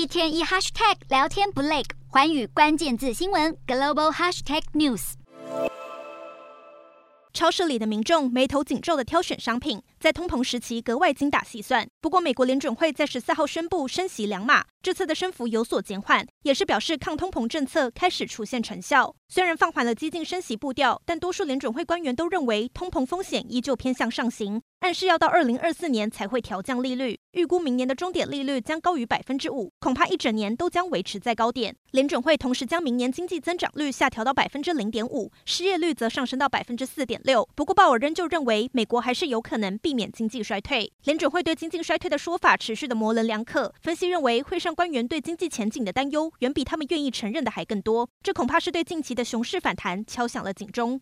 一天一 hashtag 聊天不累，寰宇关键字新闻 global hashtag news。超市里的民众眉头紧皱的挑选商品，在通膨时期格外精打细算。不过，美国联准会在十四号宣布升息两码，这次的升幅有所减缓，也是表示抗通膨政策开始出现成效。虽然放缓了激进升息步调，但多数联准会官员都认为通膨风险依旧偏向上行。暗示要到二零二四年才会调降利率，预估明年的终点利率将高于百分之五，恐怕一整年都将维持在高点。联准会同时将明年经济增长率下调到百分之零点五，失业率则上升到百分之四点六。不过鲍尔仍旧认为，美国还是有可能避免经济衰退。联准会对经济衰退的说法持续的模棱两可，分析认为会上官员对经济前景的担忧远比他们愿意承认的还更多，这恐怕是对近期的熊市反弹敲响了警钟。